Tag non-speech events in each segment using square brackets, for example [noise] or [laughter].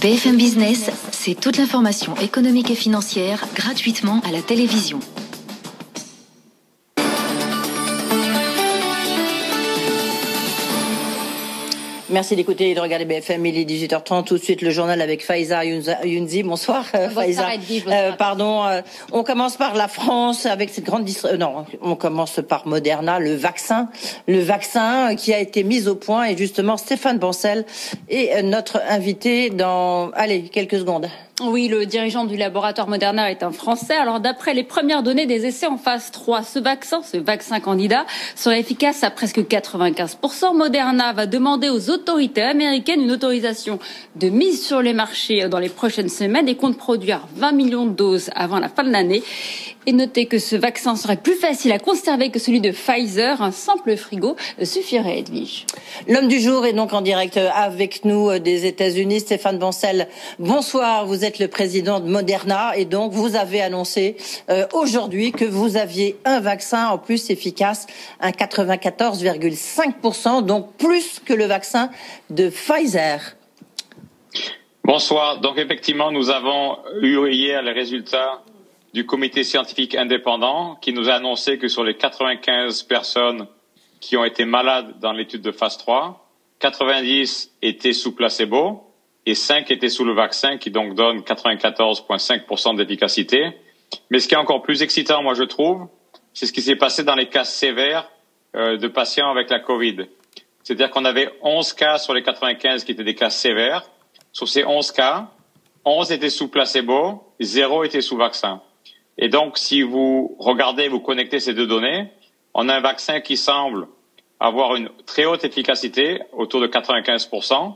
BFM Business, c'est toute l'information économique et financière gratuitement à la télévision. Merci d'écouter et de regarder BFM. Il est 18h30. Tout de suite, le journal avec Faiza Younzi. Bonsoir, euh, Faiza. Euh, pardon. Euh, on commence par la France avec cette grande euh, Non, on commence par Moderna, le vaccin. Le vaccin qui a été mis au point. Et justement, Stéphane Bancel est notre invité dans, allez, quelques secondes. Oui, le dirigeant du laboratoire Moderna est un Français. Alors, d'après les premières données des essais en phase 3, ce vaccin, ce vaccin candidat, serait efficace à presque 95%. Moderna va demander aux autorités américaines une autorisation de mise sur les marchés dans les prochaines semaines et compte produire 20 millions de doses avant la fin de l'année. Et notez que ce vaccin serait plus facile à conserver que celui de Pfizer. Un simple frigo suffirait, Edwige. L'homme du jour est donc en direct avec nous des États-Unis, Stéphane Bancel. Bonsoir, vous êtes le président de Moderna et donc vous avez annoncé euh, aujourd'hui que vous aviez un vaccin en plus efficace, un 94,5%, donc plus que le vaccin de Pfizer. Bonsoir. Donc effectivement, nous avons eu hier les résultats du comité scientifique indépendant qui nous a annoncé que sur les 95 personnes qui ont été malades dans l'étude de phase 3, 90 étaient sous placebo et 5 étaient sous le vaccin qui donc donne 94,5% d'efficacité. Mais ce qui est encore plus excitant, moi je trouve, c'est ce qui s'est passé dans les cas sévères euh, de patients avec la Covid. C'est-à-dire qu'on avait 11 cas sur les 95 qui étaient des cas sévères. Sur ces 11 cas, 11 étaient sous placebo, 0 étaient sous vaccin. Et donc, si vous regardez, vous connectez ces deux données, on a un vaccin qui semble avoir une très haute efficacité, autour de 95%,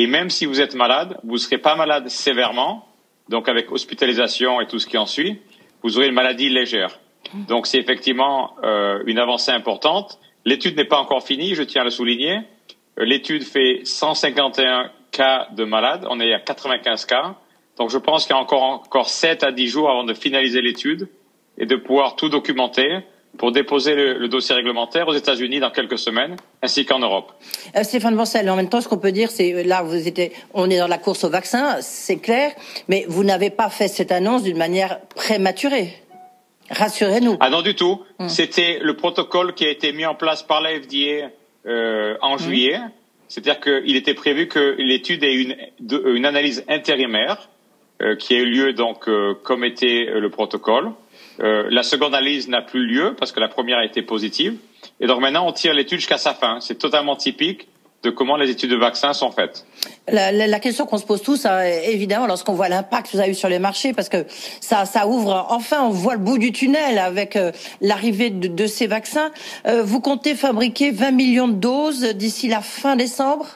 et même si vous êtes malade, vous ne serez pas malade sévèrement, donc avec hospitalisation et tout ce qui en suit, vous aurez une maladie légère. Donc c'est effectivement euh, une avancée importante. L'étude n'est pas encore finie, je tiens à le souligner. L'étude fait 151 cas de malades, on est à 95 cas. Donc je pense qu'il y a encore, encore 7 à 10 jours avant de finaliser l'étude et de pouvoir tout documenter pour déposer le, dossier réglementaire aux États-Unis dans quelques semaines, ainsi qu'en Europe. Euh, Stéphane Bancel, en même temps, ce qu'on peut dire, c'est euh, là, vous étiez, on est dans la course au vaccin, c'est clair, mais vous n'avez pas fait cette annonce d'une manière prématurée. Rassurez-nous. Ah non du tout. Hum. C'était le protocole qui a été mis en place par la FDA euh, en hum. juillet. C'est-à-dire qu'il était prévu que l'étude ait une, une analyse intérimaire euh, qui a eu lieu donc comme était le protocole. la seconde analyse n'a plus lieu parce que la première a été positive. Et donc maintenant, on tire l'étude jusqu'à sa fin. C'est totalement typique de comment les études de vaccins sont faites. La, la, la question qu'on se pose tous, hein, évidemment, lorsqu'on voit l'impact que vous avez eu sur les marchés, parce que ça, ça ouvre, enfin, on voit le bout du tunnel avec l'arrivée de, de, ces vaccins. Euh, vous comptez fabriquer 20 millions de doses d'ici la fin décembre?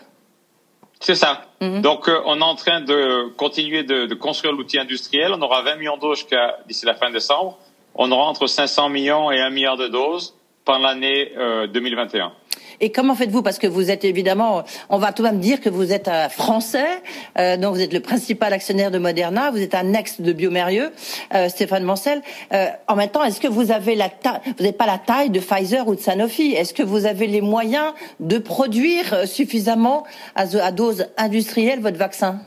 C'est ça. Mhm. Donc, euh, on est en train de continuer de, de construire l'outil industriel. On aura 20 millions de doses d'ici la fin décembre. On aura entre 500 millions et 1 milliard de doses pendant l'année euh, 2021. Et comment faites-vous? Parce que vous êtes évidemment, on va tout de même dire que vous êtes un Français, euh, donc vous êtes le principal actionnaire de Moderna, vous êtes un ex de Biomérieux, euh, Stéphane Mancel. Euh, en même temps, est-ce que vous avez la taille, vous n'avez pas la taille de Pfizer ou de Sanofi? Est-ce que vous avez les moyens de produire suffisamment à, à dose industrielle votre vaccin?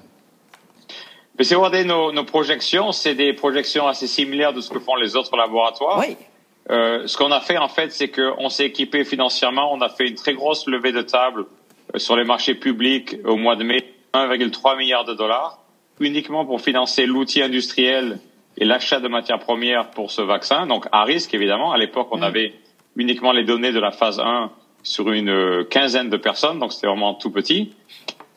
Mais si vous regardez nos, nos projections, c'est des projections assez similaires de ce que font les autres laboratoires. Oui. Euh, ce qu'on a fait en fait, c'est qu'on s'est équipé financièrement. On a fait une très grosse levée de table euh, sur les marchés publics au mois de mai, 1,3 milliard de dollars, uniquement pour financer l'outil industriel et l'achat de matières premières pour ce vaccin. Donc à risque évidemment. À l'époque, on mmh. avait uniquement les données de la phase 1 sur une euh, quinzaine de personnes, donc c'était vraiment tout petit.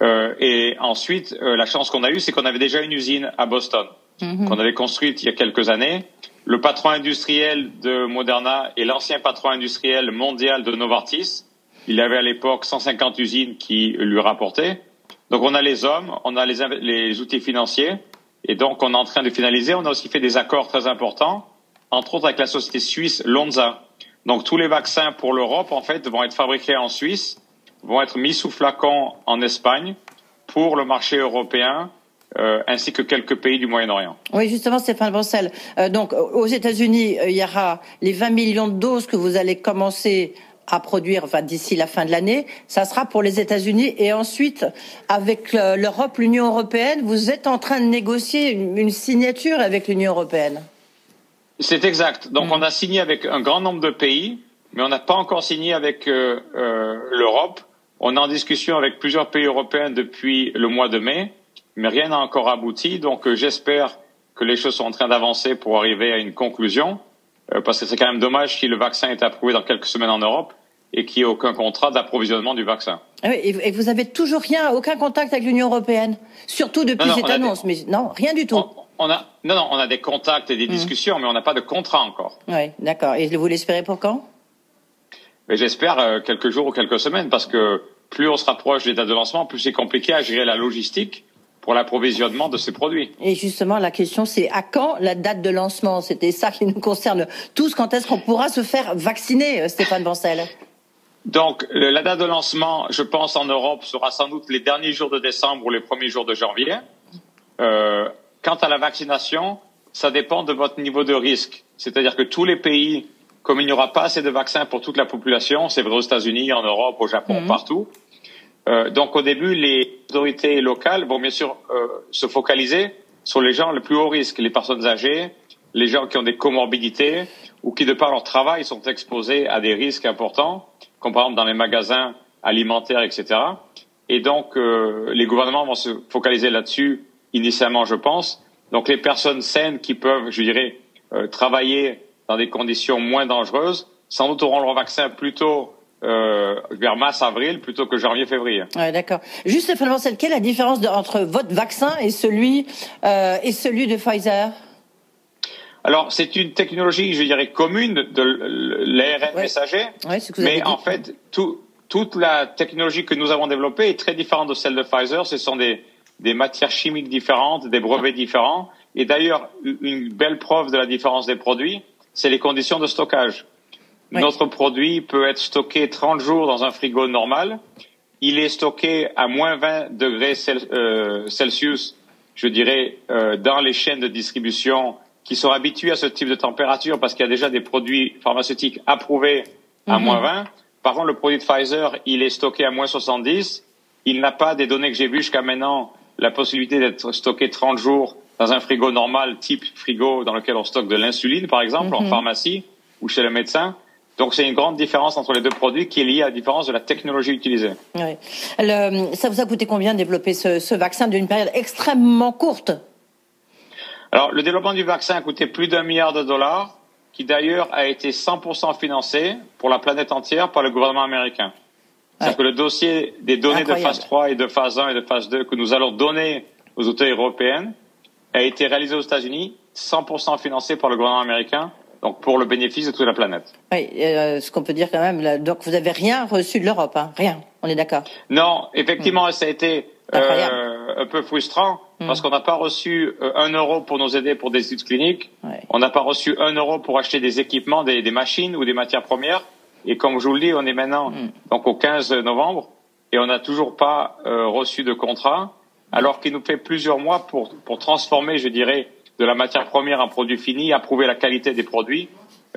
Euh, et ensuite, euh, la chance qu'on a eue, c'est qu'on avait déjà une usine à Boston, mmh. qu'on avait construite il y a quelques années le patron industriel de Moderna est l'ancien patron industriel mondial de Novartis. Il avait à l'époque 150 usines qui lui rapportaient. Donc on a les hommes, on a les, outils financiers, et donc on est en train de finaliser. On a aussi fait des accords très importants, entre autres avec la société suisse Lonza. Donc tous les vaccins pour l'Europe, en fait, vont être fabriqués en Suisse, vont être mis sous flacon en Espagne pour le marché européen euh, ainsi que quelques pays du Moyen-Orient. Oui, justement, Stéphane Bancel. Euh, donc, aux États-Unis, euh, il y aura les 20 millions de doses que vous allez commencer à produire enfin, d'ici la fin de l'année, ça sera pour les États-Unis. Et ensuite, avec l'Europe, l'Union européenne, vous êtes en train de négocier une, signature avec l'Union européenne. C'est exact. Donc mm. on a signé avec un grand nombre de pays, mais on n'a pas encore signé avec l'Europe. On est en discussion avec plusieurs pays européens depuis le mois de mai, mais rien n'a encore abouti. Donc euh, j'espère que les choses sont en train d'avancer pour arriver à une conclusion. Euh, parce que c'est quand même dommage si le vaccin est approuvé dans quelques semaines en Europe et qu'il n'y ait aucun contrat d'approvisionnement du vaccin. Ah et vous avez toujours rien, aucun contact avec l'Union européenne, surtout depuis cette annonce. Mais non, rien du tout. On, a, non, non, on a des contacts et des mmh. discussions, mais on n'a pas de contrat encore. Oui, d'accord. Et vous l'espérez pour quand? J'espère euh, quelques jours ou quelques semaines, parce que plus on se rapproche des dates de lancement, plus c'est compliqué à gérer la logistique pour l'approvisionnement de ces produits. Et justement, la question, c'est à quand la date de lancement? C'était ça qui nous concerne tous. Quand est-ce qu'on pourra se faire vacciner, euh, Stéphane Bancel? Donc, la date de lancement, je pense, en Europe, sera sans doute les derniers jours de décembre ou les premiers jours de janvier. Euh, quant à la vaccination, ça dépend de votre niveau de risque. C'est-à-dire que tous les pays, comme il n'y aura pas assez de vaccins pour toute la population, c'est vrai aux États-Unis, en Europe, au Japon, mhm. partout, euh, donc au début, les autorités locales vont bien sûr euh, se focaliser sur les gens les plus haut risque, les personnes âgées, les gens qui ont des comorbidités ou qui, de par leur travail, sont exposés à des risques importants, comme par exemple dans les magasins alimentaires, etc. Et donc, euh, les gouvernements vont se focaliser là-dessus initialement, je pense. Donc, les personnes saines qui peuvent, je dirais, travailler dans des conditions moins dangereuses, sans doute auront leur vaccin plus tôt euh, vers mars-avril plutôt que janvier-février. Ouais, d'accord. Juste, Stéphane quelle est la différence entre votre vaccin et celui, euh, et celui de Pfizer? Alors, c'est une technologie, je dirais, commune de l'ARN messager, mais en fait, tout, toute la technologie que nous avons développée est très différente de celle de Pfizer. Ce sont des, des matières chimiques différentes, des brevets différents. Et d'ailleurs, une belle preuve de la différence des produits, c'est les conditions de stockage. Notre produit peut être stocké 30 jours dans un frigo normal. Il est stocké à moins 20 degrés euh, Celsius, je dirais, euh, dans les chaînes de distribution qui sont habituées à ce type de température parce qu'il y a déjà des produits pharmaceutiques approuvés à mhm. moins 20. Par contre, le produit de Pfizer, il est stocké à moins 70. Il n'a pas des données que j'ai vues jusqu'à maintenant la possibilité d'être stocké 30 jours dans un frigo normal, type frigo dans lequel on stocke de l'insuline, par exemple, en mhm. pharmacie ou chez le médecin. Donc c'est une grande différence entre les deux produits qui est liée à la différence de la technologie utilisée. Oui. ça vous a coûté combien de développer ce, vaccin d'une période extrêmement courte? Alors le développement du vaccin a coûté plus d'un milliard de dollars, qui d'ailleurs a été 100% financé pour la planète entière par le gouvernement américain. C'est-à-dire que le dossier des données de phase 3 et de phase 1 et de phase 2 que nous allons donner aux autorités européennes a été réalisé aux États-Unis, 100% financé par le gouvernement américain donc pour le bénéfice de toute la planète. Oui, euh, ce qu'on peut dire quand même, là, donc vous avez rien reçu de l'Europe, hein, rien, on est d'accord Non, effectivement, hmm. ça a été euh, un peu frustrant hmm. parce qu'on n'a pas reçu euh, un euro pour nous aider pour des études cliniques, on n'a pas reçu un euro pour acheter des équipements, des, des, machines ou des matières premières, et comme je vous le dis, on est maintenant hmm. donc au 15 novembre et on n'a toujours pas euh, reçu de contrat, alors qu'il nous fait plusieurs mois pour, pour transformer, je dirais, de la matière première en produit fini, approuver la qualité des produits.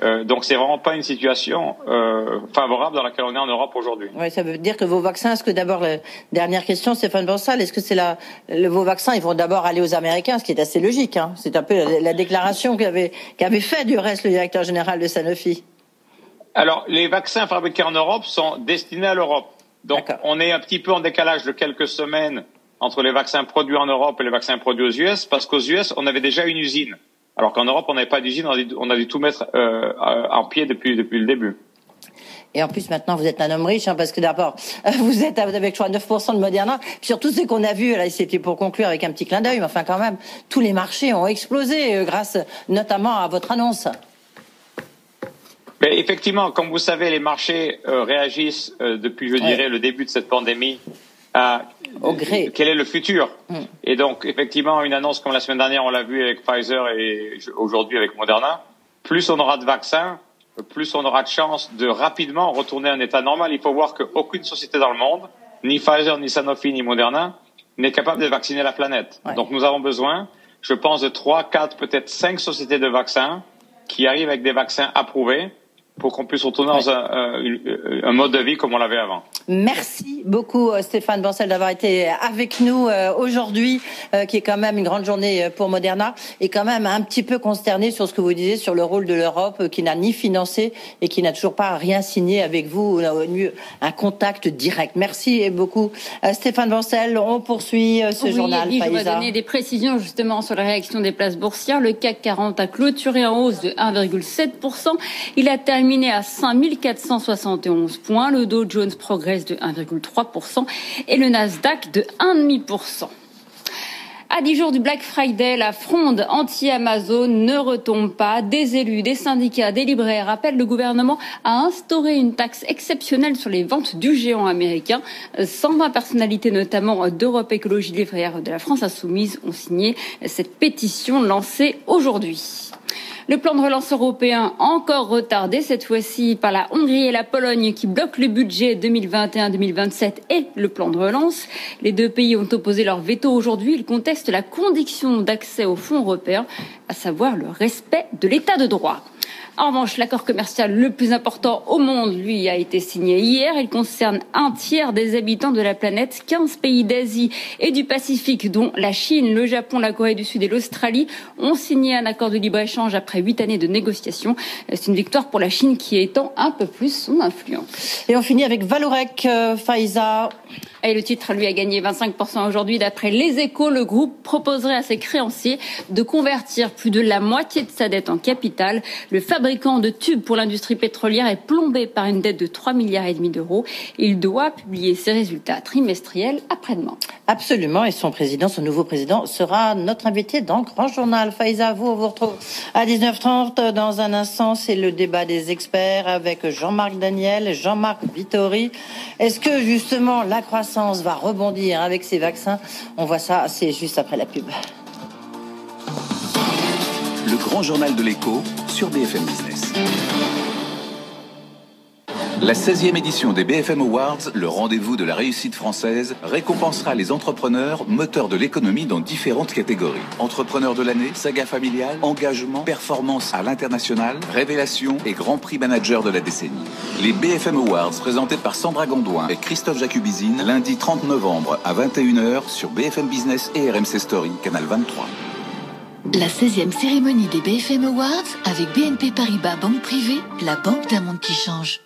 Euh, donc c'est vraiment pas une situation euh, favorable dans laquelle on est en Europe aujourd'hui. Oui, ça veut dire que vos vaccins, est-ce que d'abord la dernière question, Stéphane Bansal, est-ce que c'est la le, vos vaccins, ils vont d'abord aller aux Américains, ce qui est assez logique. Hein. C'est un peu la, déclaration qu'avait qu'avait fait du reste le directeur général de Sanofi. Alors les vaccins fabriqués en Europe sont destinés à l'Europe. Donc on est un petit peu en décalage de quelques semaines entre les vaccins produits en Europe et les vaccins produits aux US, parce qu'aux US, on avait déjà une usine. Alors qu'en Europe, on n'avait pas d'usine, on a dû tout mettre euh, en pied depuis, depuis le début. Et en plus, maintenant, vous êtes un homme riche, hein, parce que d'abord, [laughs] vous êtes avec, je crois, 9% de Moderna. Puis surtout, ce qu'on a vu, là, c'était pour conclure avec un petit clin d'œil, mais enfin, quand même, tous les marchés ont explosé euh, grâce notamment à votre annonce. Mais effectivement, comme vous savez, les marchés euh, réagissent depuis, je dirais, le début de cette pandémie à quel est le futur. Mm. Et donc, effectivement, une annonce comme la semaine dernière, on l'a vu avec Pfizer et aujourd'hui avec Moderna, plus on aura de vaccins, plus on aura de chances de rapidement retourner à un état normal. Il faut voir qu'aucune société dans le monde, ni Pfizer, ni Sanofi, ni Moderna, n'est capable de vacciner la planète. Donc nous avons besoin, je pense, de trois, quatre, peut-être cinq sociétés de vaccins qui arrivent avec des vaccins approuvés pour qu'on puisse retourner dans un, un, mode de vie comme on l'avait avant. Merci beaucoup Stéphane Bancel d'avoir été avec nous aujourd'hui, qui est quand même une grande journée pour Moderna, et quand même un petit peu consterné sur ce que vous disiez sur le rôle de l'Europe, qui n'a ni financé et qui n'a toujours pas rien signé avec vous, un contact direct. Merci beaucoup Stéphane Bancel. On poursuit ce journal. Oui, je vais donner des précisions justement sur la réaction des places boursières. Le CAC 40 a clôturé en hausse de 1,7%. Il a terminé à 5471 points. Le Dow Jones progresse de 1,3% et le Nasdaq de 1,5%. À dix jours du Black Friday, la fronde anti-Amazon ne retombe pas. Des élus, des syndicats, des libraires appellent le gouvernement à instaurer une taxe exceptionnelle sur les ventes du géant américain. 120 personnalités, notamment d'Europe Écologie Les de la France Insoumise, ont signé cette pétition lancée aujourd'hui. Le plan de relance européen encore retardé cette fois-ci par la Hongrie et la Pologne qui bloquent le budget 2021-2027 et le plan de relance. Les deux pays ont opposé leur veto aujourd'hui. Ils contestent la condition d'accès aux fonds européens, à savoir le respect de l'état de droit. En revanche, l'accord commercial le plus important au monde, lui, a été signé hier. Il concerne un tiers des habitants de la planète. 15 pays d'Asie et du Pacifique, dont la Chine, le Japon, la Corée du Sud et l'Australie, ont signé un accord de libre-échange après huit années de négociations. C'est une victoire pour la Chine qui étend un peu plus son influence. Et on finit avec Valorec, euh, Faiza. Et le titre, lui, a gagné 25% aujourd'hui. D'après les échos, le groupe proposerait à ses créanciers de convertir plus de la moitié de sa dette en capital. Le fabricant de tubes pour l'industrie pétrolière est plombé par une dette de 3 milliards et demi d'euros. Il doit publier ses résultats trimestriels après-demain. Absolument. Et son président, son nouveau président, sera notre invité dans le Grand Journal. Faiza, vous, on vous retrouve à 19h30. Dans un instant, c'est le débat des experts avec Jean-Marc Daniel, Jean-Marc Vittori. Est-ce que, justement, la croissance va rebondir avec ces vaccins? On voit ça, c'est juste après la pub. Grand journal de l'écho sur BFM Business. La 16e édition des BFM Awards, le rendez-vous de la réussite française, récompensera les entrepreneurs moteurs de l'économie dans différentes catégories. Entrepreneurs de l'année, saga familiale, engagement, performance à l'international, révélation et grand prix manager de la décennie. Les BFM Awards présentés par Sandra Gondouin et Christophe Jacubizine lundi 30 novembre à 21h sur BFM Business et RMC Story, canal 23. La 16e cérémonie des BFM Awards avec BNP Paribas Banque Privée, la banque d'un monde qui change.